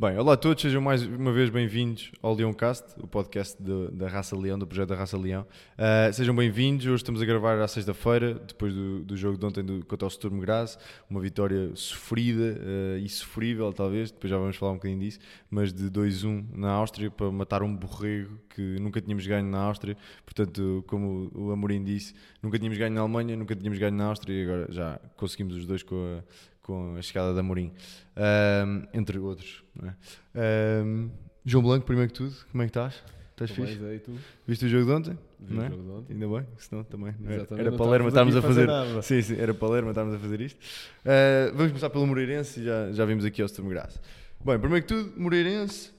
Bem, olá a todos, sejam mais uma vez bem-vindos ao Leoncast, o podcast de, da Raça Leão, do projeto da Raça Leão. Uh, sejam bem-vindos, hoje estamos a gravar à sexta-feira, depois do, do, jogo de ontem do, contra o Sturm Graz, uma vitória sofrida uh, e sofrível talvez, depois já vamos falar um bocadinho disso, mas de 2-1 na Áustria para matar um borrego que nunca tínhamos ganho na Áustria, portanto, como o Amorim disse, nunca tínhamos ganho na Alemanha, nunca tínhamos ganho na Áustria e agora já conseguimos os dois com a com a chegada da Mourinho, um, entre outros. É? Um, João Blanco, primeiro que tudo, como é que estás? Estás fixe? Aí, tu? Viste o jogo de ontem? Vi não o é? jogo de ontem. Ainda bem, senão também. Era, Exatamente, era não Palermo, estávamos estávamos a fazer. fazer sim, sim, era Palermo, estávamos a fazer isto. Uh, vamos começar pelo Moreirense, já, já vimos aqui ao Graz. Bem, primeiro que tudo, Moreirense,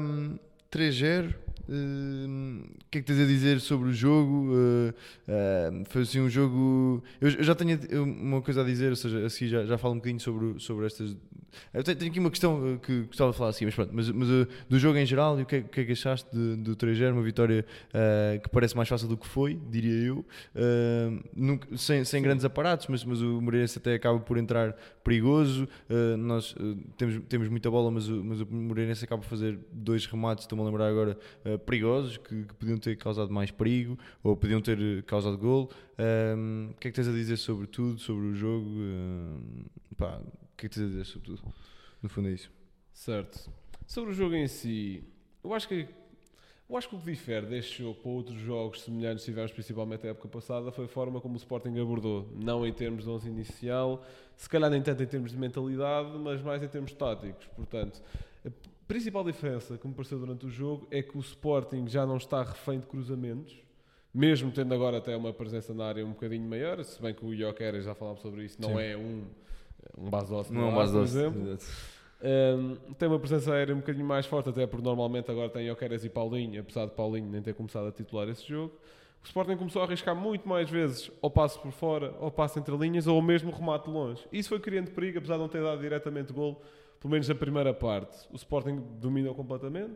um, 3-0. Uh, o que é que tens a dizer sobre o jogo? Uh, uh, foi assim um jogo. Eu, eu, já tenho uma coisa a dizer, ou seja, assim já, já falo um bocadinho sobre, sobre estas. Eu tenho, aqui uma questão que gostava de falar assim, mas pronto, mas, mas do jogo em geral, e o que é, que, é que achaste de, do 3 Uma vitória que parece mais fácil do que foi, diria eu, nunca, sem, sem grandes aparatos, mas, mas o Moreirense até acaba por entrar perigoso. nós temos, temos muita bola, mas o, mas o Moreirense acaba por fazer dois remates, estou-me a lembrar agora perigosos que, que, podiam ter causado mais perigo ou podiam ter causado gol. O que é que tens a dizer sobre tudo, sobre o jogo? Pá, que é que tens a dizer sobre tudo? No fundo é isso. Certo. Sobre o jogo em si, eu acho que eu acho que o que difere deste jogo para outros jogos semelhantes que tivemos principalmente a época passada foi a forma como o Sporting abordou. Não em termos de 11 inicial, se calhar nem tanto em termos de mentalidade, mas mais em termos táticos. Portanto, principal diferença que me pareceu durante o jogo é que o Sporting já não está refém de cruzamentos, mesmo tendo agora até uma presença na área um bocadinho maior, se bem que o Joker, já falámos sobre isso, não Sim. é um, um base doce, não é um base por exemplo. Um, tem uma presença aérea um bocadinho mais forte, até porque normalmente agora tem Jokeres e Paulinho, apesar de Paulinho nem ter começado a titular esse jogo. O Sporting começou a arriscar muito mais vezes ao passo por fora, ao passo entre linhas ou mesmo remate longe. Isso foi criando perigo, apesar de não ter dado diretamente gol pelo menos a primeira parte, o Sporting dominou completamente,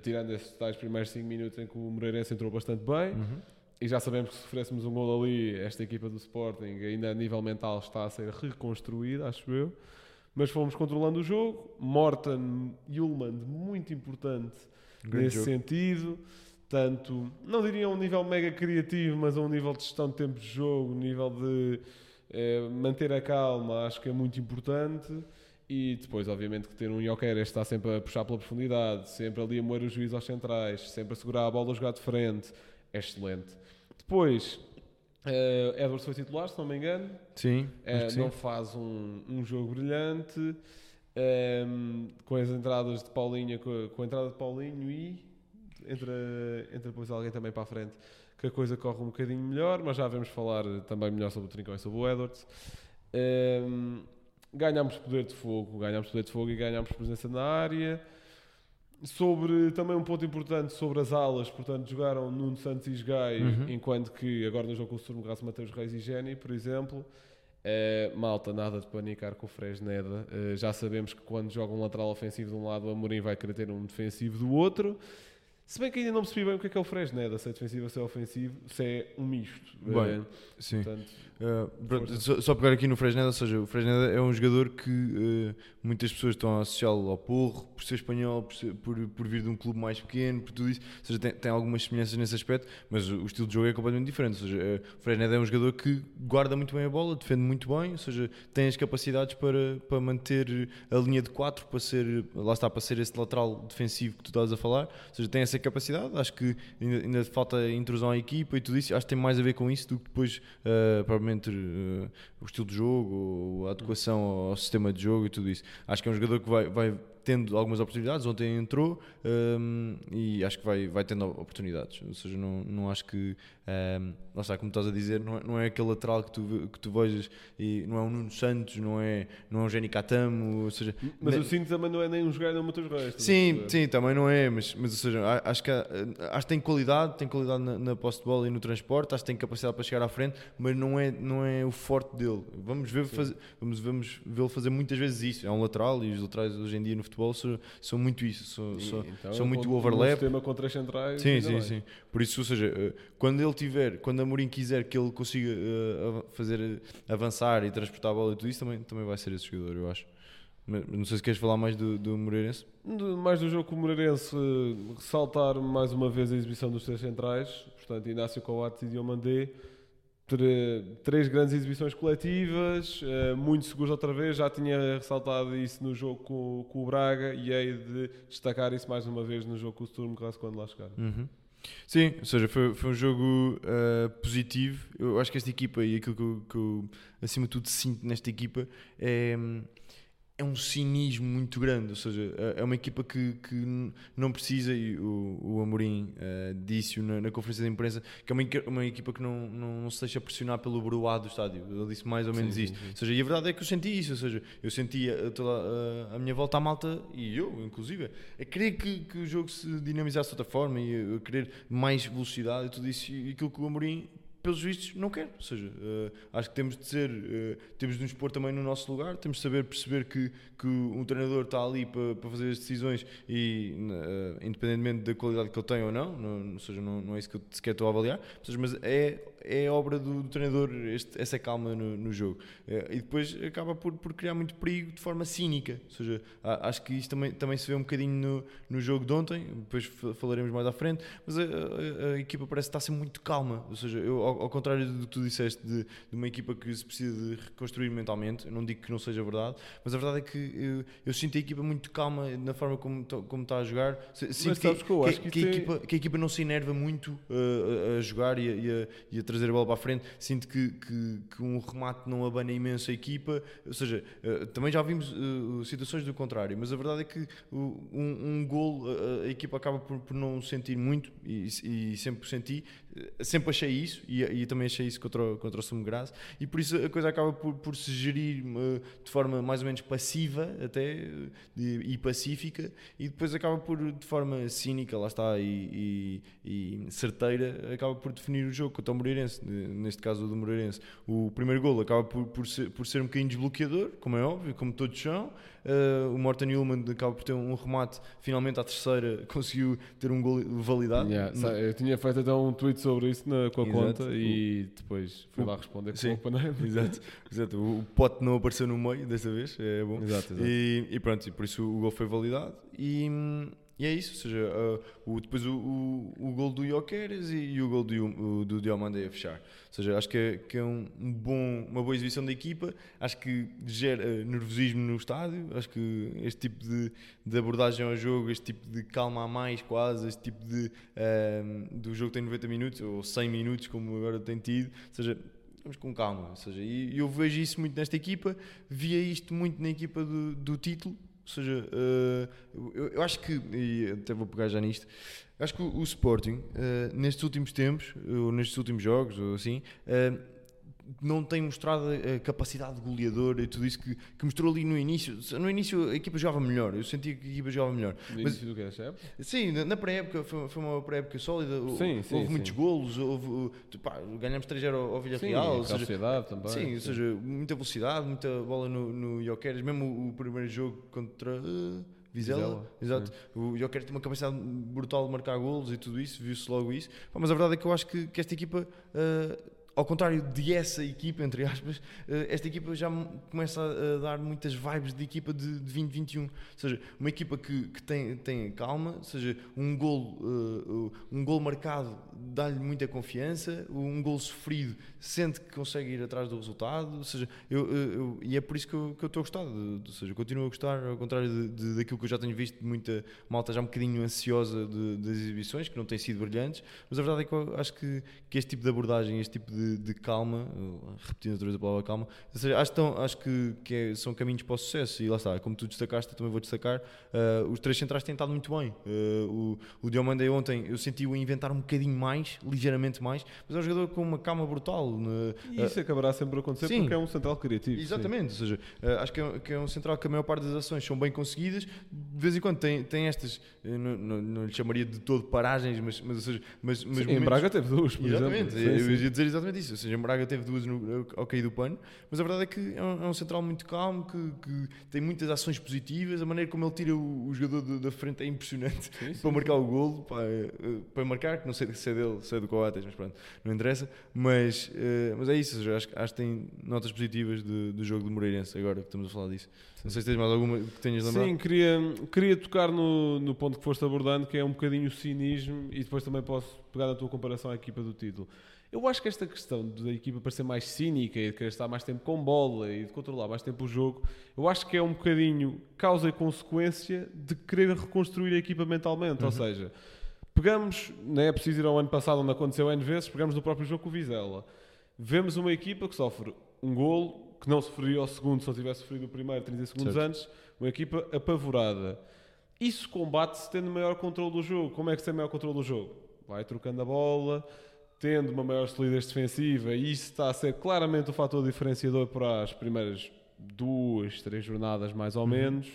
tirando esses tais primeiros 5 minutos em que o Moreirense entrou bastante bem. Uhum. E já sabemos que se sofrêssemos um gol ali, esta equipa do Sporting, ainda a nível mental, está a ser reconstruída, acho eu. Mas fomos controlando o jogo. Morten Ullman, muito importante Grande nesse jogo. sentido. Tanto, não diria a um nível mega criativo, mas a um nível de gestão de tempo de jogo, nível de eh, manter a calma, acho que é muito importante. E depois, obviamente, que ter um Joker está sempre a puxar pela profundidade, sempre ali a moer o juiz aos centrais, sempre a segurar a bola a jogar de frente. É excelente. Depois, uh, Edwards foi titular, se não me engano. Sim. Uh, não faz um, um jogo brilhante. Um, ehm, com as entradas de Paulinho, com a, com a, entrada de Paulinho e entra, entra depois alguém também para a frente, que a coisa corre um bocadinho melhor, mas já vamos falar também melhor sobre o Trincão e sobre o Edwards. Um, ehm, ganhámos poder de fogo, ganhámos poder de fogo e ganhámos presença na área. Sobre também um ponto importante sobre as alas, portanto, jogaram Nuno Santos e Gai, uhum. enquanto que agora no jogo com o Sturmo Graça Mateus Reis e Geni, por exemplo. Uh, malta, nada de panicar com o Fresneda. Uh, já sabemos que quando joga um lateral ofensivo de um lado, o Amorim vai querer ter um defensivo do outro. Se bem que ainda não percebi bem o que é, que é o Fresneda, se é defensivo ou se é ofensivo, se é um misto. Bem, uh, sim. Portanto, uh, só, pegar aqui no Fresneda, ou seja, o Fresneda é um jogador que uh, muitas pessoas estão a associá-lo ao Porro, por ser espanhol, por, ser, por, por, vir de um clube mais pequeno, por tudo isso. Ou seja, tem, tem algumas semelhanças nesse aspecto, mas o, estilo de jogo é completamente diferente. Ou seja, o Fresneda é um jogador que guarda muito bem a bola, defende muito bem, ou seja, tem as capacidades para, para manter a linha de 4, para ser, lá está, para ser esse lateral defensivo que tu estás a falar. Ou seja, tem essa capacidade. Acho que ainda, ainda falta intrusão à equipa e tudo isso. Acho que tem mais a ver com isso do que depois, uh, provavelmente, uh, o estilo de jogo, a adequação ao sistema de jogo e tudo isso. Acho que é um jogador que vai, vai tendo algumas oportunidades. Ontem entrou um, e acho que vai, vai tendo oportunidades. Ou seja, não, não acho que. Um, lá está, como estás a dizer, não é, não é aquele lateral que tu, que tu vejas e não é um Nuno Santos, não é, não é um Jenny Catamo. Ou seja, mas o Cinto também não é nem um jogador nem um Matheus Reis. Sim, sim, também não é. Mas, mas ou seja, acho que, acho que tem qualidade, tem qualidade na, na posse de bola e no transporte, acho que tem capacidade para chegar à frente, mas não é, não é o forte dele. Vamos ver fazer, vamos, vamos vê-lo fazer muitas vezes isso. É um lateral e os laterais hoje em dia no futebol são, são muito isso, são, são, então, são muito overlap. Um sistema com três centrais. Sim, sim, sim. Por isso, ou seja, eh, quando ele tiver, quando a Mourinho quiser que ele consiga uh, fazer avançar e transportar a bola e tudo isso, também, também vai ser esse jogador, eu acho. Mas não sei se queres falar mais do, do Moreirense. Mais do jogo com o Moreirense, ressaltar mais uma vez a exibição dos três centrais, portanto, Inácio Coates e Diomandé. Três grandes exibições coletivas, eh, muito seguros outra vez. Já tinha ressaltado isso no jogo com, com o Braga e hei de destacar isso mais uma vez no jogo com o Sturm quando lá chegar. Uhum. Sim, ou seja, foi, foi um jogo uh, positivo. Eu acho que esta equipa e aquilo que eu, que eu, acima de tudo sinto nesta equipa é é um cinismo muito grande, ou seja, é, é uma equipa que, que não precisa, e o, o Amorim uh, disse na, na, conferência de imprensa, que é uma, uma equipa que não, não, não, se deixa pressionar pelo broá do estádio. Ele disse mais ou menos sim, isto. Sim, sim. Ou seja, e a verdade é que eu senti isso, ou seja, eu sentia toda a, a, minha volta à malta, e eu, inclusive, a querer que, que o jogo se dinamizasse de outra forma, e a querer mais velocidade e tudo isso, e aquilo que o Amorim pelos vistos, não quer. Ou seja, uh, acho que temos de ser, uh, temos de nos pôr também no nosso lugar, temos de saber perceber que, que um treinador está ali para, para fazer as decisões e, uh, independentemente da qualidade que ele tem ou não, não ou seja, não, não é isso que eu sequer estou a avaliar, seja, mas é, é obra do, do treinador este, essa calma no, no jogo. e depois acaba por, por criar muito perigo de forma cínica. Ou seja, acho que isto também, também se vê um bocadinho no, no jogo de ontem, depois falaremos mais à frente, mas a, a, a equipa parece estar ser muito calma. Ou seja, eu ao, ao, contrário do que tu disseste de, de, uma equipa que se precisa de reconstruir mentalmente, eu não digo que não seja verdade, mas a verdade é que eu, eu sinto a equipa muito calma na forma como, como está a jogar. Sinto que, que, que, que, a equipa, que a equipa não se enerva muito uh, a, a, jogar e a, e, a, e a, trazer a bola para a frente. Sinto que, que, que um remate não abana imenso a equipa. Ou seja, uh, também já vimos uh, situações do contrário, mas a verdade é que um, um gol a, equipa acaba por, por não sentir muito e, e sempre senti. Sempre achei isso e, e também achei isso contra, contra o Sumo Graça e por isso a coisa acaba por, por se gerir de forma mais ou menos passiva até e pacífica e depois acaba por de forma cínica, lá está, e, e, certeira, acaba por definir o jogo contra o Moreirense, neste caso o do Moreirense. O primeiro golo acaba por, por, ser, por ser um bocadinho desbloqueador, como é óbvio, como todos são, Uh, o Morten Newman acaba por ter um remate, finalmente à terceira conseguiu ter um gol validado. Yeah, no... Eu tinha feito até um tweet sobre isso na, com a Exato. conta e depois fui o... lá responder com o panela. Exato. Exato. O, pote não apareceu no meio desta vez, é bom. Exato, exato. E, e pronto, e por isso o gol foi validado. E, e é isso, ou seja, uh, o, depois o, o, o gol do Jokeres e, e, o gol do, do Diomande a fechar. Ou seja, acho que é, que é um bom, uma boa exibição da equipa, acho que gera uh, nervosismo no estádio, acho que este tipo de, de, abordagem ao jogo, este tipo de calma a mais quase, este tipo de uh, do jogo tem 90 minutos ou 100 minutos como agora tem tido, ou seja, vamos com calma, ou seja, eu vejo isso muito nesta equipa, via isto muito na equipa do, do título, ou seja, uh, eu, eu, acho que, e até vou pegar já nisto, acho que o, Sporting, uh, nestes últimos tempos, ou nestes últimos jogos, ou assim, uh, não tem mostrado a capacidade goleadora e tudo isso que, que, mostrou ali no início. No início a equipa jogava melhor, eu sentia que a equipa jogava melhor. No início do que é Sim, na, na pré-época foi, foi, uma pré-época sólida, sim, sim, houve sim. muitos golos, houve, pá, ganhamos 3-0 ao, ao Villarreal. Sim, velocidade também. Sim, ou seja, muita velocidade, muita bola no, no Jokeres, mesmo o, primeiro jogo contra... Uh, Vizela, Vizela, exato. O Joker tem uma capacidade brutal de marcar golos e tudo isso, viu-se logo isso. Mas a verdade é que eu acho que, que esta equipa uh, ao contrário de essa equipa, entre aspas, eh, esta equipa já começa a dar muitas vibes de equipa de, 2021. Ou seja, uma equipa que, que tem, tem calma, ou seja, um gol, uh, um gol marcado dá-lhe muita confiança, um gol sofrido sente que consegue ir atrás do resultado. Ou seja, eu, eu e é por isso que eu, que eu estou a gostar. De, ou seja, continuo a gostar, ao contrário de, de, daquilo que eu já tenho visto, muita malta já um bocadinho ansiosa de, das exibições, que não têm sido brilhantes. Mas a verdade é que eu acho que, que este tipo de abordagem, este tipo de de, de calma, repetindo outra vez a palavra calma, seja, acho, tão, acho que, que é, são caminhos para o sucesso e lá está, como tu destacaste, também vou destacar, uh, os três centrais têm estado muito bem. Uh, o, o Diomande ontem eu senti-o inventar um bocadinho mais, ligeiramente mais, mas é um jogador com uma calma brutal. Uh, e isso acabará sempre a acontecer sim, porque é um central criativo. Exatamente, sim. ou seja, acho que é, que é, um central que a maior parte das ações são bem conseguidas, de vez em quando tem, tem estas, não, não, não lhe chamaria de todo paragens, mas, mas, ou seja, mas, mas sim, momentos... em Braga teve duas, por exatamente, exemplo. eu ia dizer exatamente ou seja, Braga teve duas no, ao cair do pano, mas a verdade é que é um, é um central muito calmo, que, que, tem muitas ações positivas, a maneira como ele tira o, o jogador da frente é impressionante sim, sim, para marcar sim. o golo, para, eh, para marcar, que não sei se é dele, se é do Coates, mas pronto, não interessa, mas, uh, mas é isso, seja, acho, acho, que tem notas positivas de, do jogo do Moreirense, agora que estamos a falar disso. Não sei se tens mais alguma que tenhas lembrado. Sim, queria, queria tocar no, no ponto que foste abordando, que é um bocadinho o cinismo, e depois também posso pegar na tua comparação à equipa do título. Eu acho que esta questão da equipa para ser mais cínica e de querer estar mais tempo com bola e de controlar mais tempo o jogo, eu acho que é um bocadinho causa e consequência de querer reconstruir a equipa mentalmente. Uhum. Ou seja, pegamos, não é preciso ir ao ano passado onde aconteceu N vezes, pegamos no próprio jogo com o Vizela. Vemos uma equipa que sofre um golo, que não sofreria ao segundo se não tivesse sofrido o primeiro 30 segundos certo. antes, uma equipa apavorada. Isso combate-se tendo maior controle do jogo. Como é que se tem maior controle do jogo? Vai trocando a bola, tendo uma maior solidez defensiva, e isso está a ser claramente o fator diferenciador para as primeiras duas, três jornadas, mais ou uhum. menos.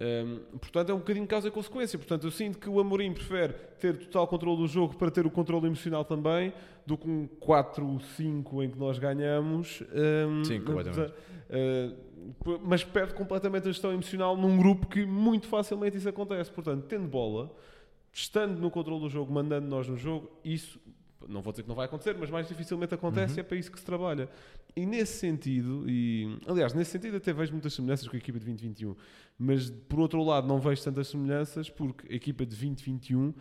Um, portanto, é um bocadinho causa e consequência. Portanto, eu sinto que o Amorim prefere ter total controle do jogo para ter o controle emocional também, do que um 4-5 em que nós ganhamos. Um, Sim, completamente. Uh, mas perde completamente a gestão emocional num grupo que muito facilmente isso acontece. Portanto, tendo bola, estando no controle do jogo, mandando nós no jogo, isso não vou dizer que não vai acontecer, mas mais dificilmente acontece uhum. e é para isso que se trabalha. E nesse sentido, e aliás, nesse sentido até vejo muitas semelhanças com a equipa de 2021, mas por outro lado não vejo tantas semelhanças porque a equipa de 2021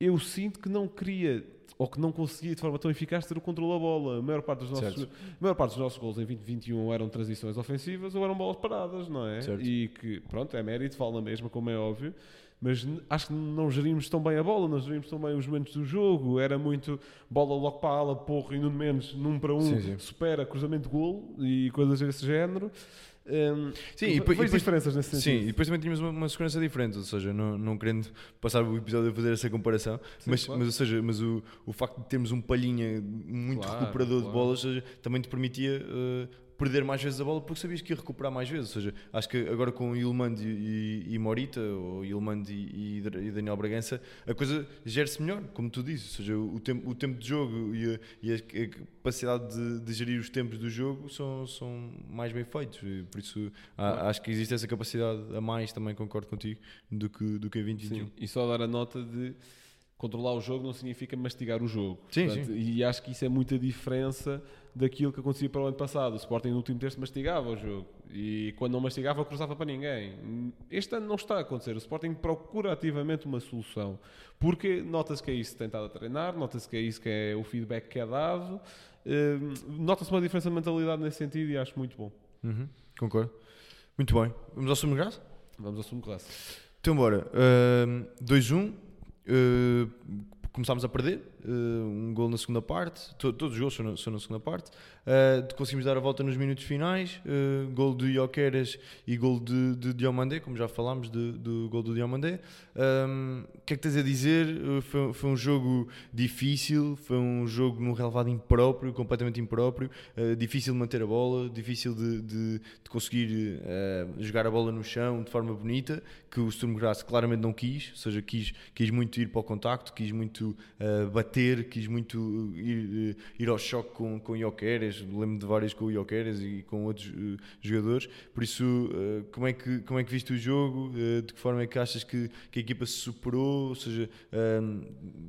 eu sinto que não queria ou que não conseguia de forma tão eficaz ter o controle da bola. A maior parte dos nossos, a maior parte dos nossos gols em 2021 eram transições ofensivas ou eram bolas paradas, não é? Certo. E que, pronto, é mérito, fala na mesma, como é óbvio mas acho que não gerimos tão bem a bola, não gerimos tão bem os momentos do jogo. Era muito bola logo para a ala, porra, e no menos num para um, sim, sim. supera cruzamento de gol e coisas desse género. Um, sim, e depois, diferenças nesse sentido. Sim, e depois também tínhamos uma, uma segurança diferente, ou seja, não, não querendo passar o episódio a fazer essa comparação, sim, mas, claro. mas, ou seja, mas o, o facto de termos um palhinha muito claro, recuperador claro. de bolas seja, também te permitia uh, perder mais vezes a bola porque sabias que ia recuperar mais vezes. Ou seja, acho que agora com Ilmand e, e, Morita, ou Ilmand e, e, Daniel Bragança, a coisa gera-se melhor, como tu dizes. Ou seja, o tempo, o tempo de jogo e a, e a capacidade de, de, gerir os tempos do jogo são, são mais bem feitos. Por isso, há, acho que existe essa capacidade a mais, também concordo contigo, do que, do que em 2021. Sim, e só dar a nota de controlar o jogo não significa mastigar o jogo. Sim, Portanto, sim. E acho que isso é muita diferença daquilo que acontecia para o ano passado. O Sporting no último terço mastigava o jogo e quando não mastigava cruzava para ninguém. Este ano não está a acontecer. O Sporting procura ativamente uma solução porque nota-se que é isso tentado a treinar, nota-se que é isso que é o feedback que é dado, hum, nota-se uma diferença de mentalidade nesse sentido e acho muito bom. Uhum, concordo. Muito bem. Vamos ao sumo graça? Vamos ao sumo graça. Então, bora. Uh, 2-1. Uh, começámos a perder, um gol na segunda parte, todos os gols são na, são na segunda parte, uh, conseguimos dar a volta nos minutos finais, uh, gol de Ioqueras e gol de, de Diomandé, como já falámos do gol do Diomandé. Um, o que é que tens a dizer? Foi, foi, um jogo difícil, foi um jogo num relevado impróprio, completamente impróprio, difícil de manter a bola, difícil de, de, de conseguir jogar a bola no chão de forma bonita, que o Sturm Graz claramente não quis, ou seja, quis, quis muito ir para o contacto, quis muito uh, bater, quis muito ir, uh, ir ao choque com, com Ioqueres, lembro de várias com o Ioqueres e com outros uh, jogadores, por isso como, é que, como é que viste o jogo, de que forma é que achas que, que a equipa se superou, ou seja,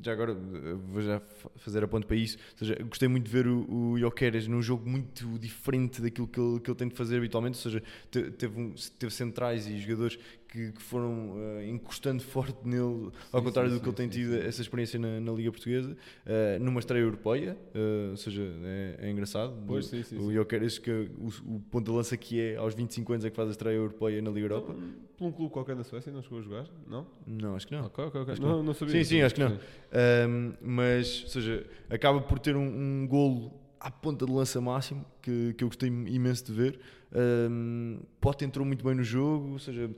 já agora vou já fazer a ponto para isso, ou seja, gostei muito de ver o, o num jogo muito diferente daquilo que ele, que ele tem de fazer habitualmente, ou seja, teve, um, teve centrais e jogadores que, que foram uh, encostando forte nele, sim, ao contrário sim, do que ele tem tido essa experiência na, na Liga Portuguesa, uh, numa estreia europeia, uh, ou seja, é, é engraçado. Pois, sim, sim, o Jokeres, que o, o ponto de lança que é aos 25 anos é que faz a estreia europeia na Liga então, Europa. Por um clube qualquer na Suécia não chegou a jogar? Não? Não, acho que não. Okay, okay, okay. Não, não, não, sabia. Sim, sim, acho que não. Um, mas, ou seja, acaba por ter um, um golo à ponta de lança máximo, que, que eu gostei imenso de ver. Um, Pote entrou muito bem no jogo, ou seja,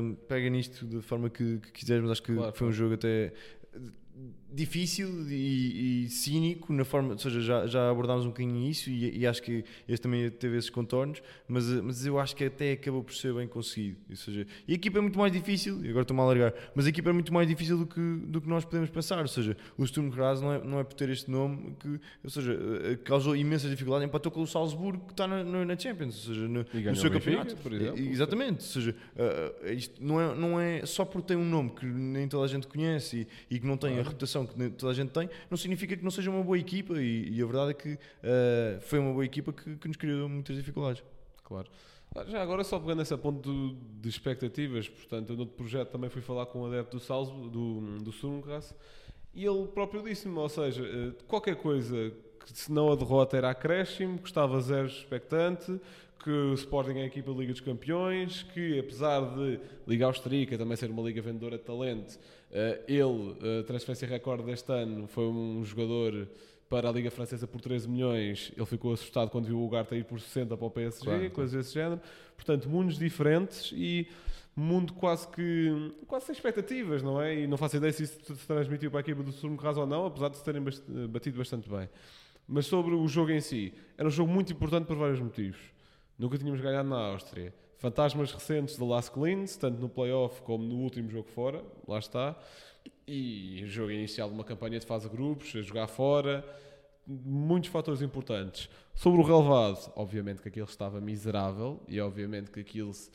um, pega nisto da forma que, que quiseres, mas acho que claro, foi um jogo até difícil e, e, cínico na forma, ou seja, já, já abordámos um bocadinho isso e, e, acho que este também teve esses contornos, mas, mas eu acho que até acabou por ser bem conseguido. Ou seja, e a equipa é muito mais difícil, e agora estou-me a alargar, mas a equipa é muito mais difícil do que, do que nós podemos pensar. Ou seja, o Sturm Graz não é, não é por ter este nome que, ou seja, eh, causou imensa dificuldade, empatou com o Salzburgo que está na, na Champions, ou seja, no, no seu campeonato. Por exemplo. Exatamente, ou seja, isto não é, não é só por ter um nome que nem toda a gente conhece e, e que não tem a reputação que toda a gente tem, não significa que não seja uma boa equipa e, e a verdade é que uh, foi uma boa equipa que, que, nos criou muitas dificuldades. Claro. Ah, já agora só pegando esse ponto de expectativas, portanto, no outro projeto também fui falar com um adepto do Salzburg, do, do Sturmgrass, e ele próprio disse-me, ou seja, eh, qualquer coisa que se não a derrota era acréscimo, que estava zero expectante, que o Sporting é a equipa da Liga dos Campeões, que apesar de Liga Austríaca também ser uma liga vendedora de talento, eh, ele, a transferência recorde deste ano, foi um jogador para a Liga Francesa por 13 milhões, ele ficou assustado quando viu o Ugarte ir por 60 para o PSG, claro, coisas desse género. Portanto, mundos diferentes e mundo quase que quase sem expectativas, não é? E não faço ideia se isso se transmitiu para a equipa do Surmo Raso ou não, apesar de se terem batido bastante bem. Mas sobre o jogo em si, era um jogo muito importante por vários motivos. Nunca tínhamos ganhado na Áustria. Fantasmas recentes de Las Clins, tanto no playoff como no último jogo fora, lá está. E o jogo inicial de uma campanha de fase de grupos, a jogar fora, muitos fatores importantes. Sobre o relevado, obviamente que aquilo estava miserável e obviamente que aquilo se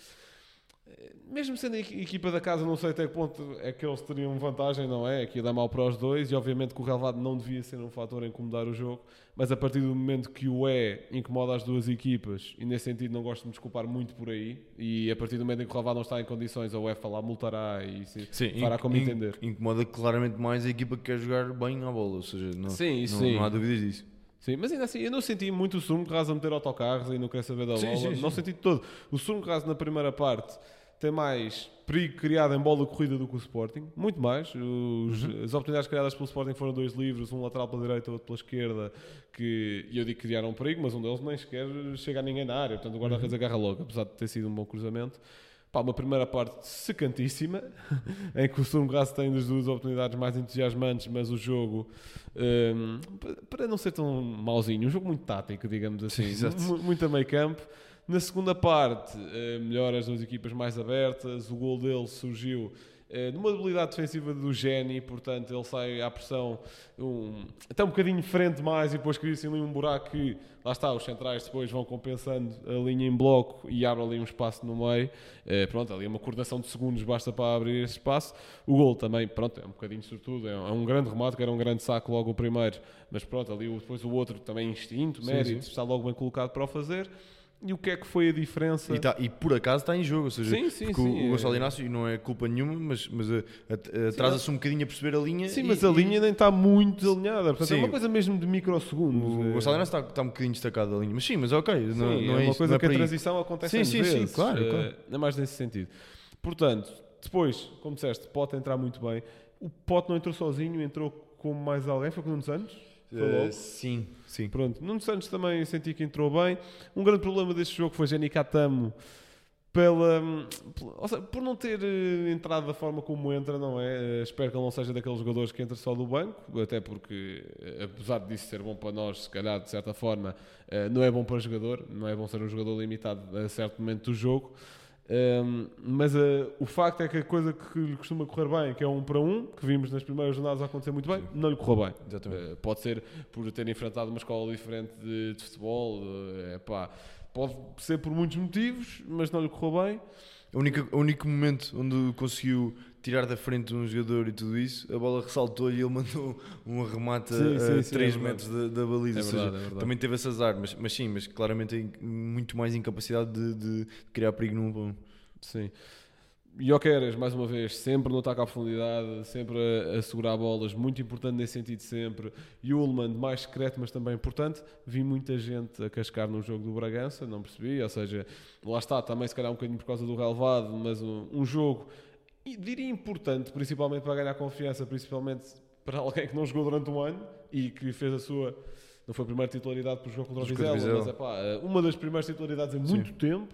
mesmo sendo a equipa da casa, não sei até que ponto é que eles teriam vantagem, não é? Aquilo é mau para os dois e obviamente que o relevado não devia ser um fator a incomodar o jogo, mas a partir do momento que o é incomoda as duas equipas e nesse sentido não gosto de me desculpar muito por aí e a partir do momento em que o relevado não está em condições, a UEFA lá multará e se sim, fará como in, entender. Incomoda claramente mais a equipa que quer jogar bem à bola, ou seja, não, sim, não, sim. não há dúvidas disso. Sim, mas ainda assim, eu não senti muito o Sumo a meter autocarros e não quer saber da bola. Sim, sim, não senti todo. O Sumo na primeira parte tem mais perigo criado em bola corrida do que o Sporting, muito mais. Os, uhum. As oportunidades criadas pelo Sporting foram dois livros, um lateral pela direita, outro pela esquerda, que eu digo que criaram perigo, mas um deles nem sequer chega a ninguém na área, portanto o guarda-redes uhum. agarra logo, apesar de ter sido um bom cruzamento. Pá, uma primeira parte secantíssima, em que o Sturm Graz tem das duas oportunidades mais entusiasmantes, mas o jogo, um, para não ser tão mauzinho, um jogo muito tático, digamos assim, Sim, muito a meio campo. Na segunda parte, uh, melhor as duas equipas mais abertas. O gol dele surgiu uh, numa debilidade defensiva do Geni, portanto ele sai à pressão um, até um bocadinho frente mais e depois cria-se ali um buraco que, lá está, os centrais depois vão compensando a linha em bloco e abrem ali um espaço no meio. Uh, pronto, ali é uma coordenação de segundos basta para abrir esse espaço. O gol também, pronto, é um bocadinho sobretudo, é, é um grande remate, que era um grande saco logo o primeiro, mas pronto, ali depois o outro também instinto, mérito, sim, sim. está logo bem colocado para o fazer e o que é que foi a diferença. E, tá, e por acaso está em jogo, ou seja, sim, sim, sim, o Gonçalo é. Inácio não é culpa nenhuma, mas, mas eh, atrasa-se um bocadinho a perceber a linha. Sim, e, mas a e... linha nem está muito alinhada, portanto é uma coisa mesmo de microsegundos. O é. Gonçalo Inácio está, está um bocadinho destacado da linha, mas sim, mas ok, não, não é, é uma coisa é que a transição acontece sim, sim, vezes, sim, claro, claro. É mais nesse sentido. Portanto, depois, como disseste, pode entrar muito bem. O Pote não entrou sozinho, entrou com mais alguém, foi com o Nuno Santos? Uh, sim, sim. Pronto. Nuno Santos também senti que entrou bem. Um grande problema deste jogo foi Jenny Katamo pela, seja, por não ter uh, entrado da forma como entra, não é? Uh, espero que ele não seja daqueles jogadores que entra só do banco, até porque, apesar disso ser bom para nós, se calhar de certa forma, não é bom para o jogador, não é bom ser um jogador limitado a certo momento do jogo. Um, mas uh, o facto é que a coisa que lhe costuma correr bem, que é um para um, que vimos nas primeiras jornadas acontecer muito bem, Sim. não lhe correu bem. Uh, pode ser por ter enfrentado uma escola diferente de, de futebol, uh, epá, pode ser por muitos motivos, mas não lhe correu bem. O único, o único momento onde conseguiu tirar da frente um jogador e tudo isso, a bola ressaltou e ele mandou um remate sim, a, sim, 3 é metros da, da, baliza. É verdade, seja, é também teve esse azar, mas, mas sim, mas claramente tem muito mais incapacidade de, de criar perigo num um. Sim. Jokeres, mais uma vez, sempre no ataque à profundidade, sempre a, a segurar bolas, muito importante nesse sentido sempre. Ullman, mais secreto, mas também importante. Vi muita gente a cascar no jogo do Bragança, não percebi, ou seja, lá está, também se calhar um bocadinho por causa do relevado, mas um, um jogo e diria importante, principalmente para ganhar confiança, principalmente para alguém que não jogou durante um ano e que fez a sua. Não foi a primeira titularidade por jogo contra o Vizela, mas é pá, uma das primeiras titularidades em muito Sim. tempo.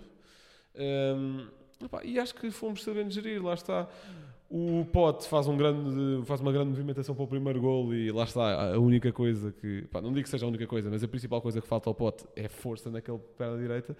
Um, epá, e acho que fomos sabendo gerir, lá está. O Pote faz, um grande, faz uma grande movimentação para o primeiro gol e lá está a única coisa que. Pá, não digo que seja a única coisa, mas a principal coisa que falta ao Pote é força naquele da direita.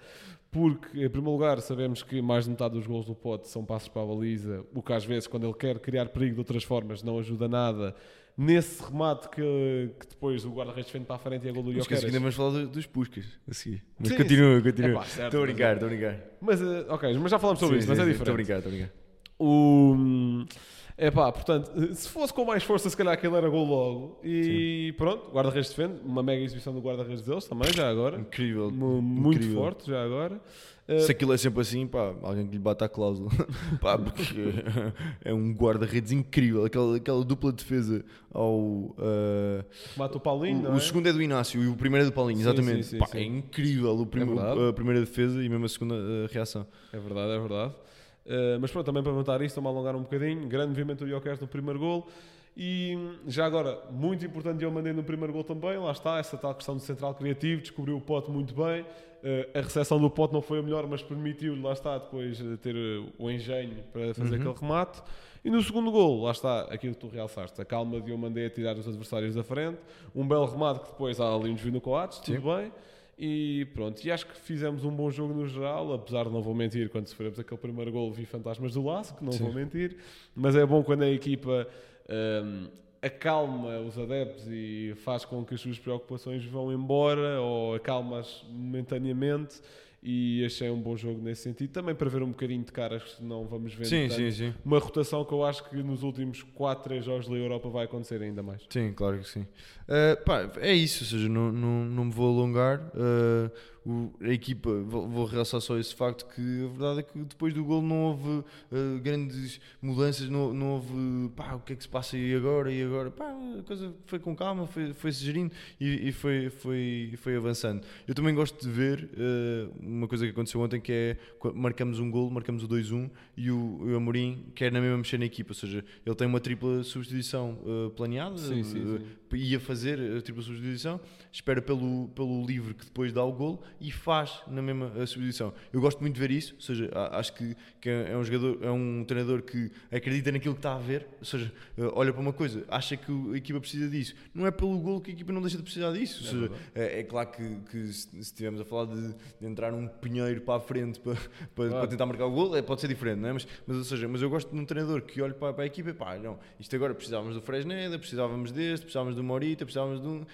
Porque, em primeiro lugar, sabemos que mais de metade dos gols do Pote são passos para a baliza, o que às vezes, quando ele quer criar perigo de outras formas, não ajuda nada. Nesse remate que, que depois o guarda-redes defende para a frente e é gol do Jokeres. ainda vamos falar dos Puscas a seguir. Mas sim, continua, continua. Estou a brincar, estou a brincar. Mas, uh, ok, mas já falamos sobre sim, isso, mas é diferente. Estou a brincar, estou a brincar. O... É pá, portanto, se fosse com mais força, se calhar aquele era gol logo. E Sim. pronto, guarda-redes defende. Uma mega exibição do guarda-redes deles também, já agora. Incrível. M muito incrível. forte, já agora. Se aquilo é sempre assim, pá, alguém que lhe bata a cláusula. pá, porque é um guarda-redes incrível. Aquela, aquela dupla defesa ao. Uh, Mata o Paulinho, o, o é? segundo é do Inácio e o primeiro é do Paulinho, sim, exatamente. Sim, sim, pá, é incrível o prim é a primeira defesa e mesmo a segunda uh, reação. É verdade, é verdade. Uh, mas pronto, também para matar isto, vamos alongar um bocadinho. Grande movimento do Jokers no primeiro gol. E já agora, muito importante, eu mandei no primeiro gol também. Lá está, essa tal questão do central criativo. Descobriu o pote muito bem. Uh, a recepção do pote não foi a melhor, mas permitiu-lhe, lá está, depois uh, ter o engenho para fazer uhum. aquele remate. E no segundo gol, lá está, aquilo que tu realçaste, a calma de eu mandei a tirar os adversários da frente, um belo remate que depois há ali um desvio no coates, tudo bem. E pronto, e acho que fizemos um bom jogo no geral, apesar de não vou mentir, quando sofremos aquele primeiro gol vi fantasmas do laço, que não Sim. vou mentir, mas é bom quando a equipa um, acalma os adeptos e faz com que as suas preocupações vão embora ou acalma-as momentaneamente e achei um bom jogo nesse sentido. Também para ver um bocadinho de caras, não vamos ver sim, sim, sim. uma rotação que eu acho que nos últimos 4, 3 jogos da Europa vai acontecer ainda mais. Sim, claro que sim. Uh, pá, é isso, ou seja, não, não, não me vou alongar. Uh, o, a equipa, vou, vou, realçar só esse facto que a verdade é que depois do gol não houve uh, grandes mudanças, não, não houve pá, o que é que se passa aí agora e agora, pá, a coisa foi com calma, foi, foi gerindo e, e, foi, foi, foi avançando. Eu também gosto de ver uh, uma coisa que aconteceu ontem que é marcamos um gol, marcamos o 2-1 e o, o Amorim quer na mesma mexer na equipa, ou seja, ele tem uma tripla substituição uh, planeada, sim, sim, sim. ia fazer a tripla substituição, espera pelo, pelo livre que depois dá o gol e faz na mesma substituição. Eu gosto muito de ver isso, ou seja, acho que, que é um jogador, é um treinador que acredita naquilo que está a ver, ou seja, eh, olha para uma coisa, acha que a equipa precisa disso. Não é pelo gol que a equipa não deixa de precisar disso. Ou seja, é, é, claro que, que se estivermos a falar de, de, entrar um pinheiro para a frente para, para, claro. para tentar marcar o gol, é, pode ser diferente, não é? Mas, mas, ou seja, mas eu gosto de um treinador que olhe para, para a equipa e pá, não, isto agora precisávamos do Fresneda, precisávamos deste, precisávamos do Morita, precisávamos de um.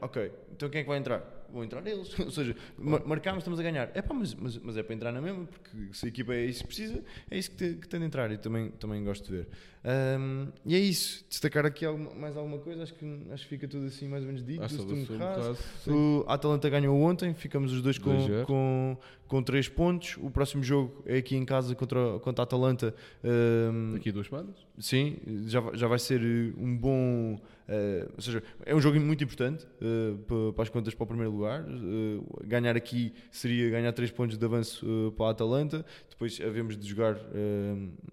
Ok, então quem é que vai entrar? Vão entrar eles. Ou seja, mar marcámos, estamos a ganhar. É pá, mas, mas, mas, é para entrar na mesma, porque se a equipa é isso que precisa, é isso que, te, que tem de entrar. E também, também gosto de ver. Um, e é isso. Destacar aqui alguma, mais alguma coisa, acho que, acho que fica tudo assim mais ou menos dito. Um caso, o Atalanta ganhou ontem, ficamos os dois com, com, com 3 pontos. O próximo jogo é aqui em casa contra, contra a Atalanta. Um, Daqui a duas semanas? Sim, já, já vai ser um bom. Uh, ou seja, é um jogo muito importante uh, para, as contas para o primeiro lugar. Uh, ganhar aqui seria ganhar 3 pontos de avanço para a Atalanta. Depois havemos de jogar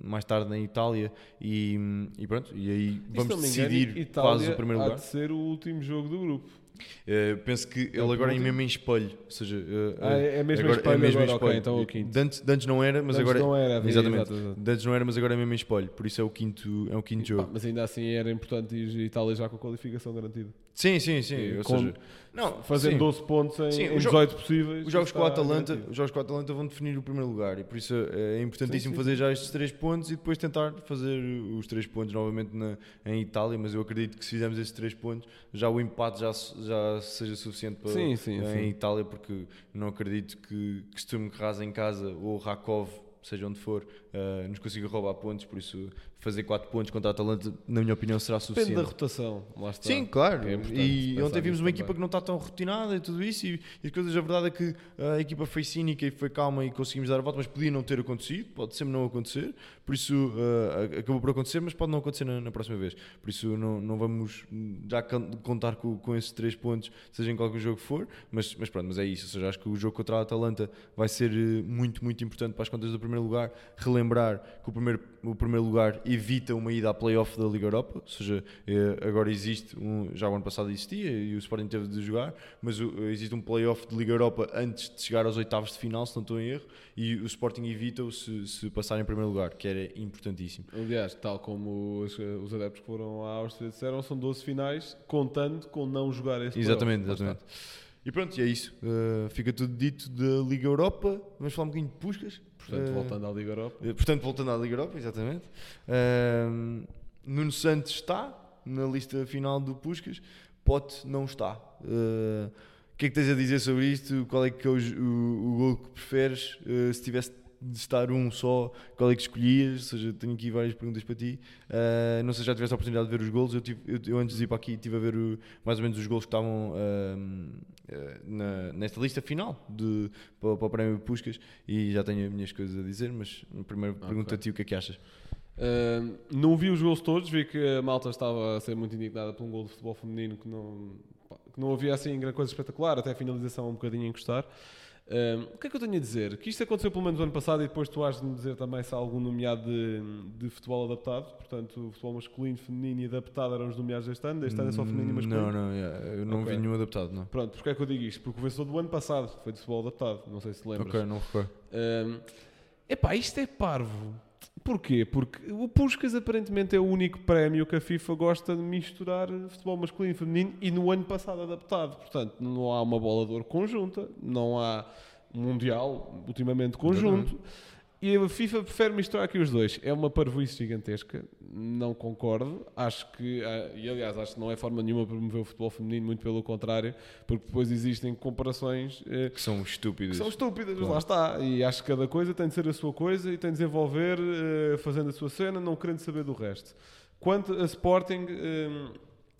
mais tarde na Itália e, e pronto. E aí vamos decidir engano, quase o primeiro lugar. de ser o último jogo do grupo. Uh, penso que é ele agora é mesmo em espelho, ou seja, uh, ah, é, é mesmo agora, em espelho, é mesmo agora, em espelho. Okay, então é o quinto. Dantes, Dantes não era, mas Dantes agora não era, exatamente. Dantes não era, mas agora é mesmo em espelho, por isso é o quinto, é o quinto jogo. mas ainda assim era importante ir Itália já com a qualificação garantida. Sim, sim, sim. E, ou com, seja, não, fazendo sim. 12 pontos em, sim, em 18 possíveis. Os jogos, com a Atalanta, os jogos com a Atalanta vão definir o primeiro lugar e por isso é importantíssimo sim, fazer já estes 3 pontos e depois tentar fazer os 3 pontos novamente na, em Itália. Mas eu acredito que se fizermos estes 3 pontos, já o empate já, já seja suficiente para sim, sim, em sim. Itália, porque não acredito que, que Sturm Graz em casa ou Rakov seja onde for, uh, nos consiga roubar pontos, por isso fazer 4 pontos contra a Atalanta, na minha opinião, será suficiente. Depende da rotação, lá está. Sim, claro. É e ontem vimos uma equipa que não está tão rotinada e tudo isso, e, e as coisas, a verdade é que a equipa foi cínica e foi calma e conseguimos dar a volta, mas podia não ter acontecido, pode sempre não acontecer, por isso uh, acabou por acontecer, mas pode não acontecer na, na, próxima vez. Por isso não, não vamos já contar com, com esses 3 pontos, seja em qualquer jogo for, mas, mas pronto, mas é isso. Ou seja, acho que o jogo contra a Atalanta vai ser eh, muito, muito importante para as contas do primeiro primeiro lugar, relembrar que o primeiro, o primeiro lugar evita uma ida à playoff da Liga Europa, ou seja, eh, agora existe, um, já o ano passado existia e o Sporting teve de jogar, mas existe um playoff de Liga Europa antes de chegar aos oitavos de final, se não estou em erro, e o Sporting evita-o se, se passar em primeiro lugar, que era importantíssimo. Aliás, tal como os, os adeptos que foram à Áustria disseram, são 12 finais, contando com não jogar esse Exatamente, exatamente. E pronto, e é isso. Uh, fica tudo dito da Liga Europa. Vamos falar um bocadinho de Puscas. Portanto, uh, voltando à Liga Europa. Uh, portanto, voltando à Liga Europa, exatamente. Nuno Santos está na lista final do Puscas. Pote não está. O que é que tens a dizer sobre isto? Qual é que é o, o, o gol que preferes? se tivesse de estar um só, qual é que escolhias? Ou seja, tenho aqui várias perguntas para ti. Uh, não sei se já tiveste a oportunidade de ver os golos. Eu, tive, eu, eu, antes de ir para aqui estive a ver o, mais ou menos os golos que estavam uh, na, nesta lista final de, para, para o Prémio Puscas e já tenho as minhas coisas a dizer, mas primeiro okay. pergunto a ti o que é que achas. Uh, não vi os gols todos, vi que a malta estava a ser muito indignada por um gol de futebol feminino que não, que não havia assim grande coisa espetacular, até a finalização um bocadinho a encostar. Um, o que é que eu tenho a dizer? Que isto aconteceu pelo menos no ano passado e depois tu has de me dizer também se há algum nomeado de, de futebol adaptado. Portanto, futebol masculino, feminino e adaptado eram os nomeados deste ano. Deste ano é só feminino e hum, masculino. Não, não, yeah, eu não okay. vi nenhum adaptado. Não. Pronto, porque é que eu digo isto? Porque o vencedor do ano passado foi de futebol adaptado. Não sei se lembras. Ok, não recordo. Um, epá, isto é parvo. Porquê? Porque o Puskas aparentemente é o único prémio que a FIFA gosta de misturar futebol masculino e feminino e no ano passado adaptado. Portanto, não há uma bola de ouro conjunta, não há mundial, ultimamente conjunto. E a FIFA prefere misturar aqui os dois. É uma parvoíce gigantesca, não concordo. Acho que, ah, e aliás, acho que não é forma nenhuma para promover o futebol feminino, muito pelo contrário, porque depois existem comparações eh, que são estúpidas. Que são estúpidas, claro. lá está. E acho que cada coisa tem de ser a sua coisa e tem de desenvolver eh, fazendo a sua cena, não querendo saber do resto. Quanto a Sporting, eh,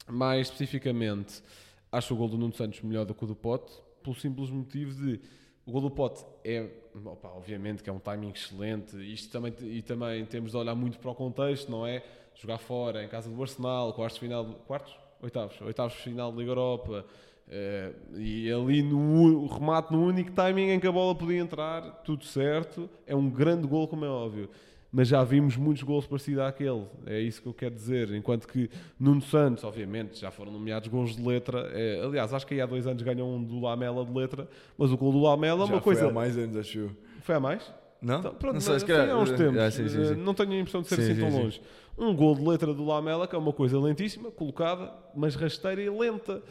mais especificamente, acho o gol do Nuno Santos melhor do que o do Pote, pelo simples motivo de o gol do Pote é, opa, obviamente, que é um timing excelente. Isto também, e também temos de olhar muito para o contexto, não é? Jogar fora, em casa do Arsenal, quartos final, quartos? Oitavos, oitavos final da Liga Europa. Uh, e ali no remate, no único timing em que a bola podia entrar, tudo certo. É um grande gol, como é óbvio mas já vimos muitos gols parecidos àquele. É isso que eu quero dizer. Enquanto que Nuno Santos, obviamente, já foram nomeados gols de letra. É, aliás, acho que aí há dois anos ganhou um do Lamela de letra, mas o gol do Lamela é uma coisa. Foi há mais anos, acho eu. Foi há mais? Não? Então, pronto, não sei, se foi há uns tempos. Ah, sim, sim, sim. Não tenho a impressão de ser assim tão longe. Um gol de letra do Lamela, que é uma coisa lentíssima, colocada, mas rasteira e lenta.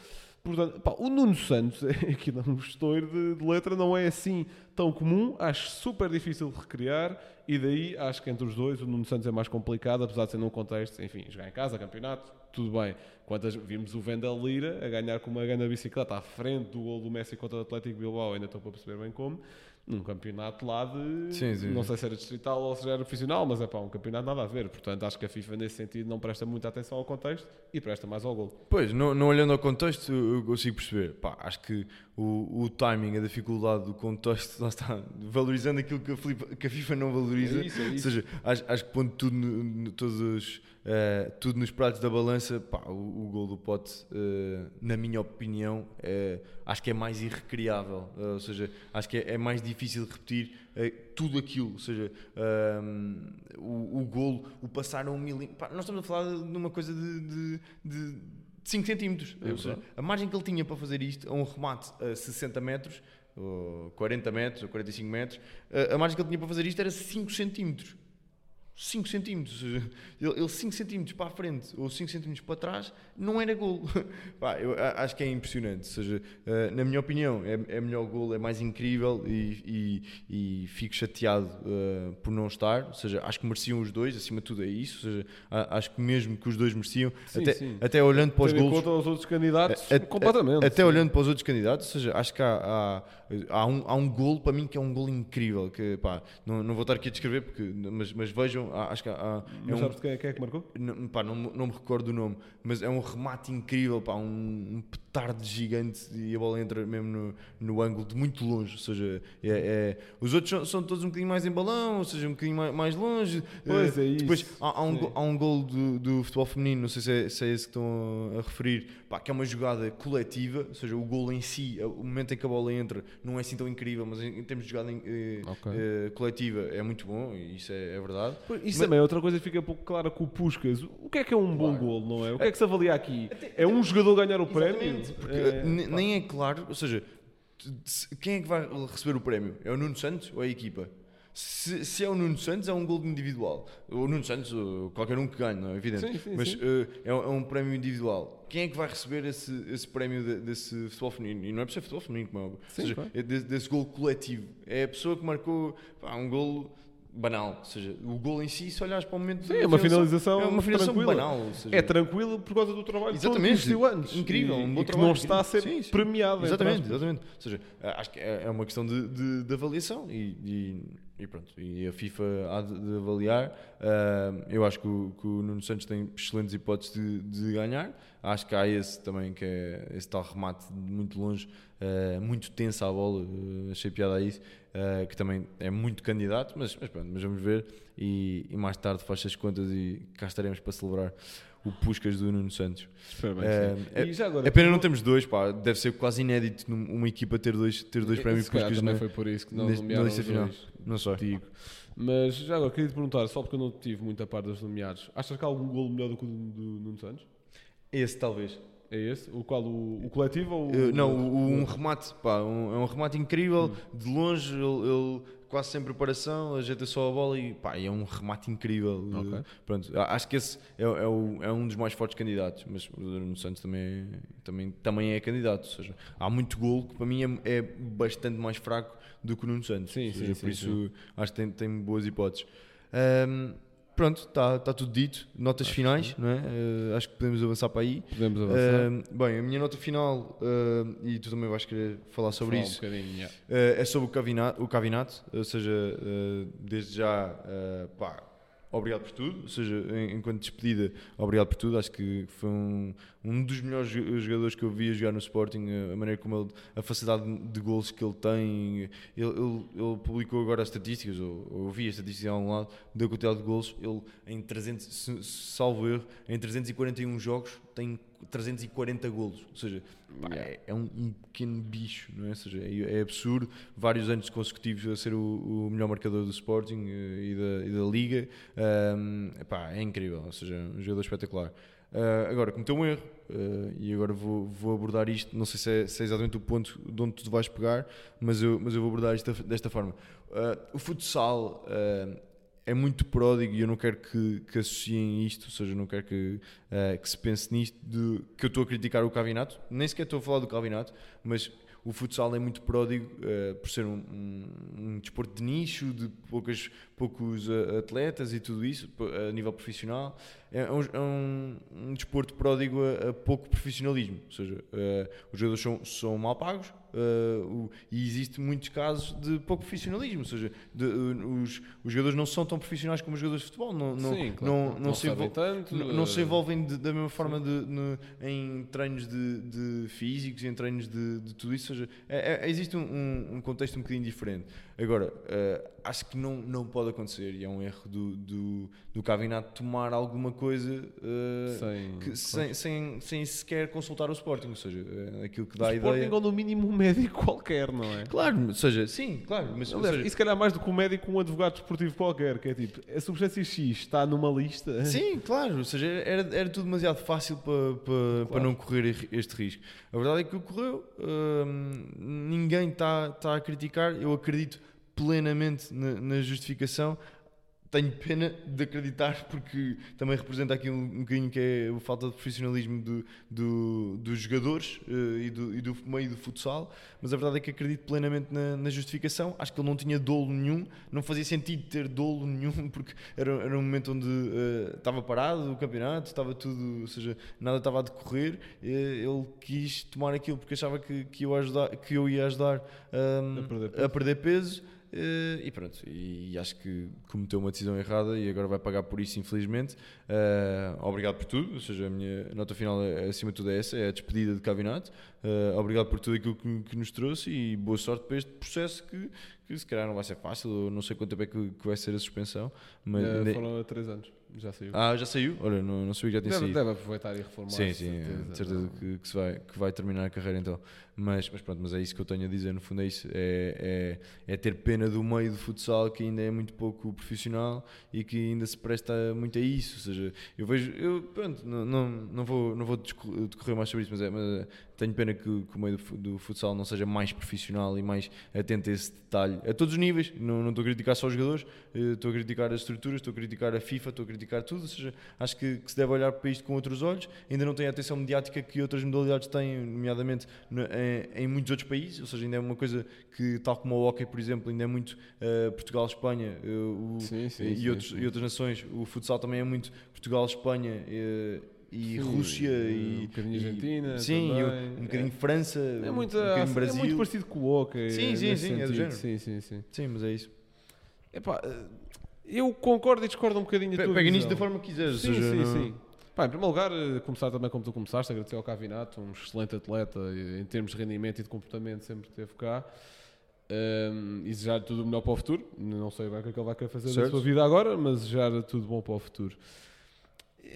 Portanto, pá, o Nuno Santos, aqui dá um estouro de, de, letra, não é assim tão comum, acho super difícil de recriar e daí acho que entre os dois o Nuno Santos é mais complicado, apesar de ser num contexto, enfim, jogar em casa, campeonato, tudo bem. Quantas vimos o Vendel Lira a ganhar com uma grande bicicleta à frente do gol do Messi contra o Atlético Bilbao, ainda estou para perceber bem como, num campeonato lá de. Sim, sim. Não sei se era distrital ou se era profissional, mas é pá, um campeonato nada a ver. Portanto, acho que a FIFA nesse sentido não presta muita atenção ao contexto e presta mais ao gol. Pois, não, não olhando ao contexto, eu consigo perceber. Pá, acho que o, o timing, a dificuldade do contexto, lá está, valorizando aquilo que a, FIFA, que a FIFA não valoriza. É isso, é isso. Ou seja, acho, acho que pondo tudo, no, no, todos os, uh, tudo nos pratos da balança, pá, o, o gol do Pote, uh, na minha opinião, uh, acho que é mais irrecriável. ou seja, acho que é, é mais difícil de repetir tudo aquilo. Ou seja, o, o golo, o passar a um milímetro. Nós estamos a falar de uma coisa de, de, de 5 centímetros. É seja, a margem que ele tinha para fazer isto, a um remate a 60 metros, ou 40 metros, ou 45 metros, a margem que ele tinha para fazer isto era 5 centímetros. 5 centímetros, ou seja, ele 5 centímetros para a frente ou 5 centímetros para trás não era gol. Pá, eu acho que é impressionante, ou seja, eh, na minha opinião é, é melhor gol, é mais incrível e, e, e fico chateado uh, por não estar, ou seja, acho que mereciam os dois, acima de tudo é isso, ou seja, acho que mesmo que os dois mereciam, sim, até, sim. até olhando para os gols... conta os outros candidatos, a, completamente. Até sim. olhando para os outros candidatos, ou seja, acho que há, há, há, um, há um gol para mim que é um gol incrível, que pá, não, não vou estar aqui a descrever, porque, mas, mas vejam acho que há, é um, sabes quem é, quem é que marcou? Não, pá, não, não me recordo o nome, mas é um remate incrível, pá, um, um petardo gigante e a bola entra mesmo no, no ângulo de muito longe. Ou seja, é, é os outros são, são, todos um bocadinho mais em balão, ou seja, um bocadinho mais, mais longe. Pois é, isso. Depois há, há um, há um gol do, do futebol feminino, não sei se é, se é esse que estão a referir, pá, que é uma jogada coletiva, ou seja, o gol em si, o momento em que a bola entra, não é assim tão incrível, mas em, termos de jogada eh, okay. eh, coletiva é muito bom, e isso é, é verdade. Isso mas, também é outra coisa que fica pouco clara com o Puscas. O que é que é um claro. bom gol, não é? O que é que se avalia aqui? É um jogador ganhar o prémio? Porque é, nem é claro, ou seja, quem é que vai receber o prémio? É o Nuno Santos ou é a equipa? Se, se, é o Nuno Santos, é um gol individual. O Nuno Santos, qualquer um que ganhe, não é evidente. Sim, sim, Mas sim. Uh, é, é, um prémio individual. Quem é que vai receber esse, esse prémio de, desse futebol feminino? E não é por ser futebol feminino, como é óbvio. Sim, seja, é desse, desse gol coletivo. É a pessoa que marcou pá, um gol banal. Ou seja, o gol em si, se olhares para o momento. Sim, é uma finalização. É uma finalização tranquila. banal. Seja, é tranquilo por causa do trabalho exatamente, que antes. Incrível, um bom e trabalho. que não está a ser sim, sim. premiado. Exatamente, exatamente. Ou seja, acho que é, é uma questão de, de, de avaliação e, e e pronto, e a FIFA há de, de avaliar. Uh, eu acho que o, que o, Nuno Santos tem excelentes hipóteses de, de, ganhar. Acho que há esse também, que é esse tal remate de muito longe, uh, muito tensa a bola, uh, achei piada a isso, que também é muito candidato, mas, mas, pronto, mas vamos ver. E, e mais tarde faz as contas e cá estaremos para celebrar o Puscas do Nuno Santos. É, é, agora, é pena não temos dois, pá. Deve ser quase inédito uma equipa ter dois, ter dois prémios Puscas. Também foi por isso que não nomearam os final. Dois, não sei. Digo. Mas já agora, queria te perguntar, só porque eu não tive muita parte dos nomeados, achas que há algum golo melhor do que o do, do Nuno Santos? Esse, talvez. É esse? O qual? O, o coletivo ou o... Uh, não, o, um remate, pá, um, é um remate incrível, hum. de longe, ele, ele quase sem preparação, ajeita só a bola e pá, é um remate incrível. Okay. Pronto, acho que esse é, é, o, é, um dos mais fortes candidatos, mas o Nuno Santos também, também, também é candidato. Ou seja, há muito gol que para mim é, é bastante mais fraco do que o Nuno Santos. Sim, seja, sim, por sim, isso sim. acho que tem, tem boas hipóteses. Um, pronto, está tá tudo dito. Notas acho finais, que... não é? Uh, acho que podemos avançar para aí. Podemos avançar. Uh, bem, a minha nota final, uh, e tu também vais querer falar sobre Fala isso, um yeah. é sobre o Cavinato, o Cavinato ou seja, desde já, pá, obrigado por tudo, ou seja, enquanto despedida, obrigado por tudo. Acho que foi um, um dos melhores jogadores que eu vi a jogar no Sporting, a maneira como ele, a facilidade de gols que ele tem. Ele, ele, ele publicou agora as estatísticas, ou, eu vi a estatística a um lado, da quantidade de gols. Ele, em 300, salvo erro, em 341 jogos, tem 340 golos, ou seja, pá, é, é um, um, pequeno bicho, não é? Ou seja, é, é, absurdo, vários anos consecutivos a ser o, o melhor marcador do Sporting eh, e da, e da Liga, um, pá, é incrível, ou seja, um jogador espetacular. Uh, agora, cometeu um erro, uh, e agora vou, vou abordar isto, não sei se é, se é, exatamente o ponto de onde tu vais pegar, mas eu, mas eu vou abordar isto desta forma. Uh, o futsal é muito pródigo e eu não quero que, que associem isto, ou seja, não quero que, uh, que se pense nisto de que eu estou a criticar o Cavinato, nem sequer estou a falar do Cavinato, mas o futsal é muito pródigo uh, por ser um, um, um, desporto de nicho, de poucas, poucos uh, atletas e tudo isso, a nível profissional. É um, é um, desporto pródigo a, a, pouco profissionalismo, ou seja, os jogadores são, são mal pagos, Uh, o, e existe muitos casos de pouco profissionalismo, ou seja, de, uh, os, os, jogadores não são tão profissionais como os jogadores de futebol, não, não, Sim, claro. não, não, não, se, envol tanto, não, não se envolvem de, da mesma forma de, no, em treinos de, físicos, em treinos de, tudo isso, ou seja, é, é, existe um, um, contexto um bocadinho diferente. Agora, uh, acho que não, não pode acontecer e é um erro do, do, do Cavinato tomar alguma coisa uh, sem, que, sem, sem, sem, sequer consultar o Sporting, ou seja, uh, aquilo que dá o a Sporting ideia. ou no mínimo um médico qualquer, não é? Claro, ou seja, sim, claro. Mas, Aliás, seja, e se calhar mais do que um médico, um advogado desportivo qualquer, que é tipo, a substância X está numa lista. Sim, claro, ou seja, era, era tudo demasiado fácil para, para, claro. para não correr este risco. A verdade é que ocorreu, uh, ninguém está tá a criticar, eu acredito plenamente na, na justificação. Tenho pena de acreditar porque também representa aqui um, um bocadinho que é a falta de profissionalismo do, do, dos jogadores uh, e, do, e, do, meio do futsal, mas a verdade é que acredito plenamente na, na, justificação. Acho que ele não tinha dolo nenhum, não fazia sentido ter dolo nenhum porque era, era um momento onde uh, estava parado o campeonato, estava tudo, ou seja, nada estava a decorrer. Uh, ele quis tomar aquilo porque achava que, que, eu, ajudar, que eu ia ajudar um, a, perder a perder peso Uh, e pronto, e acho que cometeu uma decisão errada e agora vai pagar por isso, infelizmente. Uh, obrigado por tudo, ou seja, a minha nota final, é, acima de tudo, é essa: é a despedida de Cavinato. Uh, obrigado por tudo aquilo que, que, nos trouxe e boa sorte para este processo que, que se calhar não vai ser fácil. não sei quanto tempo é que, que vai ser a suspensão. Mas uh, foram há 3 anos. Já saiu. Ah, já saiu? Olha, não, não sabia que já tinha deve, saído. Deve aproveitar e reformar. Sim, sim, certeza, certeza que, que, se vai, que vai terminar a carreira então. Mas, mas pronto, mas é isso que eu tenho a dizer, no fundo é isso. É, é, é ter pena do meio do futsal que ainda é muito pouco profissional e que ainda se presta muito a isso. Ou seja, eu vejo, eu, pronto, não, não, não vou, não vou decorrer mais sobre isso, mas, é, mas tenho pena que, que o meio do, do, futsal não seja mais profissional e mais atento a esse detalhe, a todos os níveis. Não, não estou a criticar só os jogadores, eh, estou a criticar as estruturas, estou a criticar a FIFA, estou a criticar tudo. Ou seja, acho que, que, se deve olhar para isto com outros olhos. Ainda não tem a atenção mediática que outras modalidades têm, nomeadamente em, em, muitos outros países. Ou seja, ainda é uma coisa que, tal como o hockey, por exemplo, ainda é muito uh, Portugal, Espanha uh, o, sim, sim, e, sim, outros, e outras nações. O futsal também é muito Portugal, Espanha. Uh, e sim, Rússia e um bocadinho Argentina, sim, também. um bocadinho é. França, é muito, um bocadinho Brasil. É muito parecido com o hockey. Sim, sim, sim, é do género. Sim, sim, sim. Sim, mas é isso. Epá, eu concordo e discordo um bocadinho de tudo. Pega nisto da forma que quiseres. Sim, seja, sim, não... sim. Pá, em primeiro lugar, eh, começar também como tu começaste, agradecer ao Cavinato, um excelente atleta em termos de rendimento e de comportamento, sempre esteve cá. Um, e desejar tudo o melhor para o futuro. Não sei bem o que é que ele vai querer fazer certo. da sua vida agora, mas desejar tudo bom para o futuro.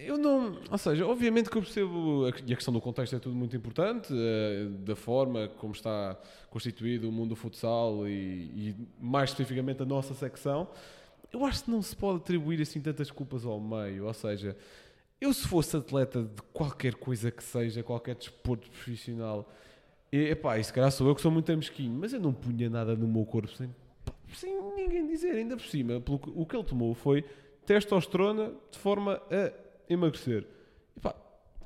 Eu não. Ou seja, obviamente que eu percebo. E a questão do contexto é tudo muito importante, uh, da forma como está constituído o mundo do futsal e, e, mais especificamente a nossa secção. Eu acho que não se pode atribuir assim tantas culpas ao meio. Ou seja, eu se fosse atleta de qualquer coisa que seja, qualquer desporto profissional, e, epá, e se calhar sou eu que sou muito mesquinho, mas eu não punha nada no meu corpo sem, sem ninguém dizer, ainda por cima. Pelo, o que ele tomou foi testosterona de forma a emagrecer. E pá,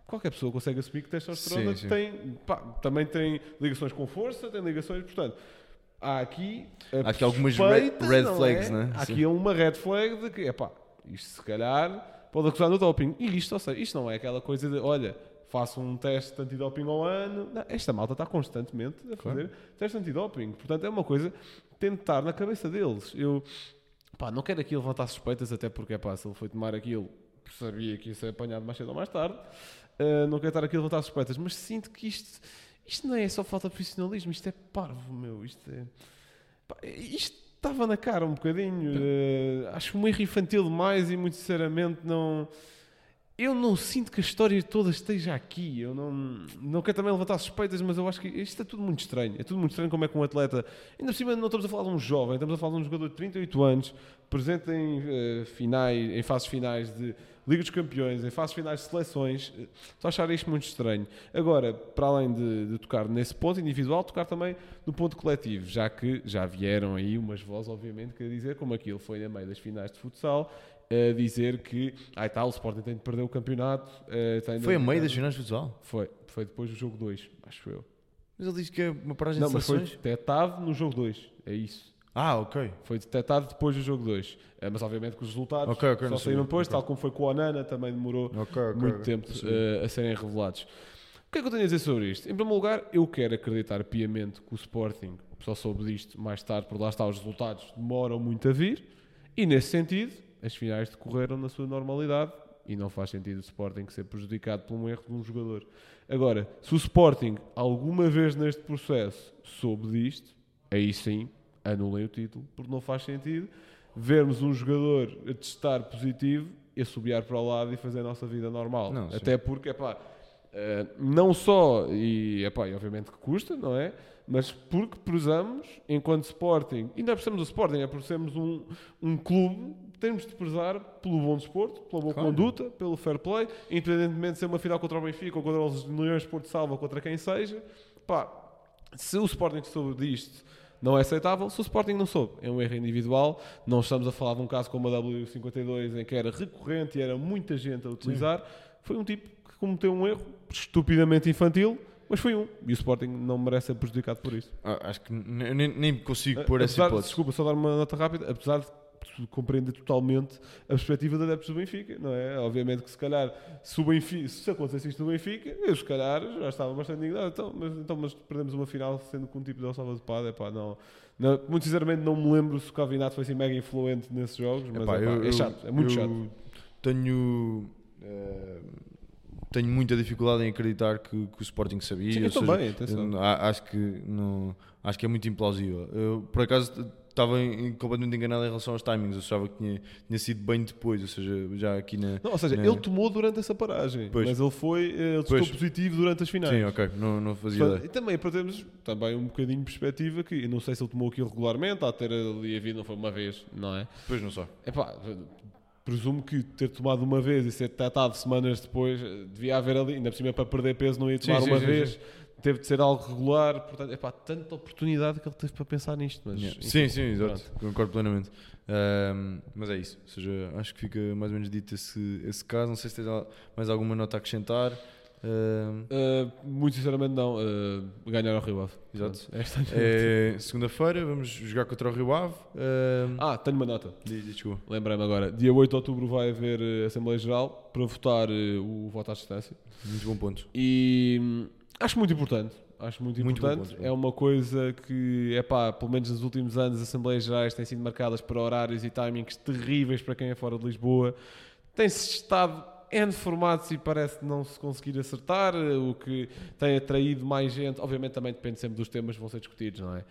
qualquer pessoa consegue assumir que testosterona sim, sim. Tem, pá, também tem ligações com força, tem ligações, portanto, há aqui, há aqui algumas red, red flags, é? né? Há aqui uma red flag de que, é pá, isto se calhar pode acusar no doping. E isto, ou seja, isto não é aquela coisa de, olha, faço um teste de antidoping ao ano. Não, esta malta está constantemente a fazer claro. teste de antidoping. Portanto, é uma coisa tentar na cabeça deles. Eu, pá, não quero aqui levantar suspeitas, até porque, é pá, se ele foi tomar aquilo sabia que ia ser apanhado mais cedo ou mais tarde. Uh, não quero estar aqui a levantar suspeitas, mas sinto que isto, isto não é só falta de profissionalismo, isto é parvo, meu. Isto é. Pá, isto estava na cara um bocadinho. Uh, acho um erro infantil demais e, muito sinceramente, não. Eu não sinto que a história toda esteja aqui. Eu não, não quero também levantar suspeitas, mas eu acho que isto é tudo muito estranho. É tudo muito estranho como é que um atleta. Ainda por cima, não estamos a falar de um jovem, estamos a falar de um jogador de 38 anos, presente em, uh, finais, em fases finais de Liga dos Campeões, em fases finais de seleções, estou a achar isto muito estranho. Agora, para além de, de, tocar nesse ponto individual, tocar também no ponto coletivo, já que já vieram aí umas vozes, obviamente, que a dizer como aquilo foi na meio das finais de futsal, a dizer que, ai tal, o Sporting tem de perder o campeonato. Uh, foi a meio das finais de futsal? Foi, foi depois do jogo 2, acho eu. Mas ele diz que é uma paragem Não, de mas foi detectado no jogo 2, é isso. Ah, ok. Foi detectado depois do jogo 2. É, mas obviamente que os resultados okay, okay, só saíram depois, okay. tal como foi com o Anana, também demorou muito tempo uh, a serem revelados. O que é que eu tenho a dizer sobre isto? Em primeiro lugar, eu quero acreditar piamente que o Sporting, só soube disto mais tarde, por lá está, os resultados demoram muito a vir, e nesse sentido, as finais decorreram na sua normalidade, e não faz sentido o Sporting ser prejudicado por um erro de um jogador. Agora, se o Sporting alguma vez neste processo soube disto, aí sim anulem o título, porque não faz sentido vermos um jogador a testar positivo e assobiar para o lado e fazer a nossa vida normal. Não, Até porque, é pá, uh, não só, e, epá, e obviamente que custa, não é? Mas porque prezamos, enquanto Sporting, e não é por sermos o Sporting, é por sermos um, um clube, temos de prezar pelo bom desporto, pela boa claro. conduta, pelo fair play, independentemente de ser uma final contra o Benfica ou contra os Leões de Porto Salva ou contra quem seja. Pá, se o Sporting soube disto não é aceitável se o Sporting não soube. É um erro individual. Não estamos a falar de um caso como a W52 em que era recorrente e era muita gente a utilizar. Sim. Foi um tipo que cometeu um erro estupidamente infantil, mas foi um. E o Sporting não merece ser prejudicado por isso. Ah, acho que nem, nem consigo pôr essa hipótese. Desculpa, só dar uma nota rápida. Apesar de compreender totalmente a perspectiva de adeptos do Benfica, não é? Obviamente que se calhar, se, o Benfica, se acontecesse isto no Benfica, eu se calhar já estava bastante indignado, então mas, então, mas perdemos uma final sendo com um tipo de Salvador de pá, não, não, muito sinceramente não me lembro se o Cavinato foi assim mega influente nesses jogos, mas epá, eu, é chato, é muito chato. Tenho... Uh tenho muita dificuldade em acreditar que, que o Sporting sabia. Sim, eu também, atenção. Acho que, não, acho que é muito implausível. Eu, por acaso, estava completamente enganado em relação aos timings. Eu achava que tinha, tinha sido bem depois, ou seja, já aqui na. Não, ou seja, na... ele tomou durante essa paragem, pois. mas ele foi, ele testou positivo durante as finais. Sim, ok, não, não fazia ideia. E também para termos também um bocadinho de perspectiva que eu não sei se ele tomou aquilo regularmente, a ter ali a vida não foi uma vez, não é? Pois não só. É pá, presumo que ter tomado uma vez e ser detectado semanas depois, eh, devia haver ali, ainda por cima para perder peso não ia tomar sim, uma sim, vez, sim, teve de ser algo regular, portanto, é pá, tanta oportunidade que ele teve para pensar nisto. Mas, yeah. Sim, sim, exato, concordo plenamente. Um, mas é isso, ou seja, acho que fica mais ou menos dito esse, esse caso. Não sei se tens mais alguma nota a acrescentar. Uh, uh, muito sinceramente não. Uh, ganhar ao Rio Ave. Exato. É, Segunda-feira vamos jogar contra o Rio Ave. ah, tenho uma nota. Desculpa. Lembrei-me agora. Dia 8 de outubro vai haver Assembleia Geral para votar o voto à distância. Muito bom ponto. E acho muito importante. Acho muito, muito importante. Bom, é uma coisa que, é pá, pelo menos nos últimos anos, as Assembleias Gerais têm sido marcadas por horários e timings terríveis para quem é fora de Lisboa. Tem-se estado N formatos e parece não se conseguir acertar, o que tem atraído mais gente, obviamente também depende sempre dos temas que vão ser discutidos, não é?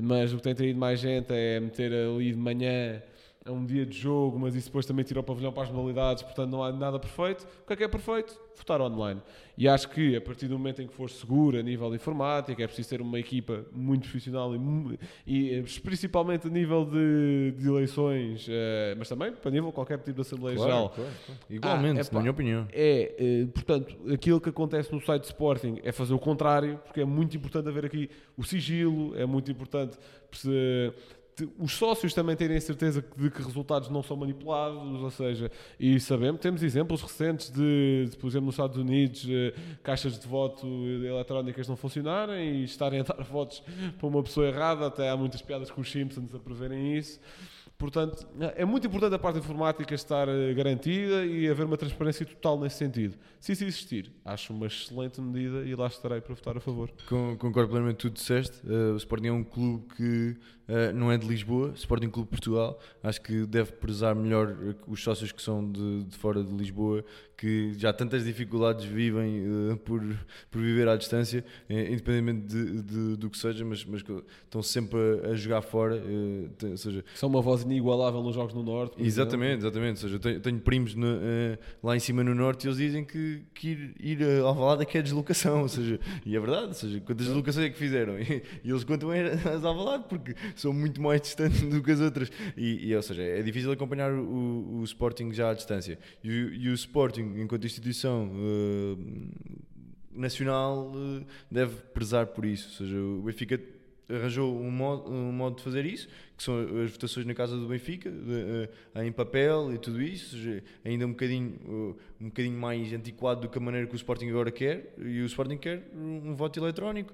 Mas o que tem atraído mais gente é meter ali de manhã a um dia de jogo, mas isso depois também tira o pavilhão para as modalidades, portanto não há nada perfeito. O que é que é perfeito? Votar online. E acho que a partir do momento em que for seguro a nível de informática, é preciso ter uma equipa muito profissional e, e eh, principalmente a nível de, de eleições, uh, mas também para nível qualquer tipo de Assembleia claro, Geral. Claro, claro. Igualmente, ah, é, na minha opinião. É, uh, portanto, aquilo que acontece no site de Sporting é fazer o contrário, porque é muito importante haver aqui o sigilo, é muito importante os sócios também terem certeza de que resultados não são manipulados, ou seja, e sabemos, temos exemplos recentes de, de por exemplo, nos Estados Unidos, eh, caixas de voto eletrónicas não funcionarem e estarem a dar votos para uma pessoa errada, até há muitas piadas com os Simpsons a preverem isso. Portanto, é muito importante a parte informática estar eh, garantida e haver uma transparência total nesse sentido. Se isso existir, acho uma excelente medida e lá estarei para votar a favor. Concordo plenamente com tudo disseste. Uh, o Sporting é um clube que uh, não é de Lisboa, Sporting Clube Portugal. Acho que deve prezar melhor os sócios que são de, de fora de Lisboa, que já tantas dificuldades vivem uh, por, por viver à distância, independentemente de, de, do que seja, mas, mas estão sempre a, a jogar fora. ou seja, são uma voz inigualável nos Jogos no Norte. Exatamente, exemplo. exatamente. Ou seja, tenho, tenho primos no, lá em cima no Norte e eles dizem que que, ir, ir a Alvalade é que é deslocação, ou seja, e é verdade, ou seja, quantas deslocações é que fizeram? E, e eles contam as Alvalade porque são muito mais distantes do que as outras, e, e ou seja, é difícil acompanhar o, o Sporting já à distância, e, e o Sporting, enquanto instituição uh, nacional, uh, deve prezar por isso, ou seja, o Benfica arranjou um modo, um modo de fazer isso, que são as votações na casa do Benfica, de, uh, em papel e tudo isso, ainda um bocadinho, uh, um bocadinho mais antiquado do que a maneira que o Sporting agora quer, e o Sporting quer um, voto eletrónico,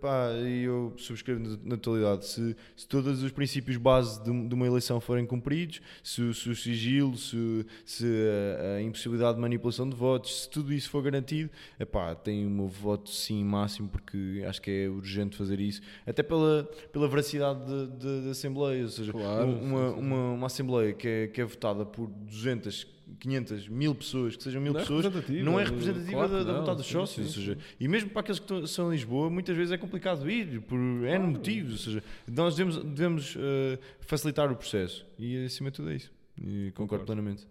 pá, e eu subscrevo na, totalidade, se, se, todos os princípios base de, uma eleição forem cumpridos, se, se o sigilo, se, se a, a, impossibilidade de manipulação de votos, se tudo isso for garantido, epá, tem o meu voto sim máximo, porque acho que é urgente fazer isso, até pela, pela veracidade de, de de Assembleia, ou seja, claro, uma, sim, sim. Uma, uma Assembleia que é, que é votada por 200, 500, mil pessoas, que sejam mil não é pessoas, é não é representativa claro da, da, vontade dos sócios. Ou seja, e mesmo para aqueles que são em Lisboa, muitas vezes é complicado ir, por N motivos. Ou seja, nós devemos, devemos uh, facilitar o processo. E acima de tudo é isso. E concordo, concordo. plenamente.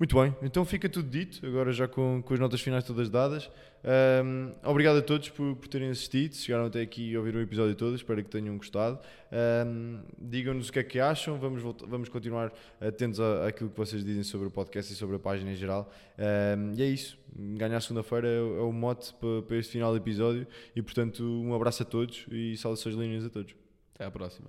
Muito bem, então fica tudo dito, agora já com, com as notas finais todas dadas. Um, obrigado a todos por, por terem assistido, chegaram até aqui e ouviram o episódio todo, espero que tenham gostado. Um, Digam-nos o que é que acham, vamos, voltar, vamos continuar atentos àquilo que vocês dizem sobre o podcast e sobre a página em geral. Um, e é isso, ganhar segunda-feira é, é, o mote para, para este final do episódio e, portanto, um abraço a todos e saudações linhas a todos. Até à próxima.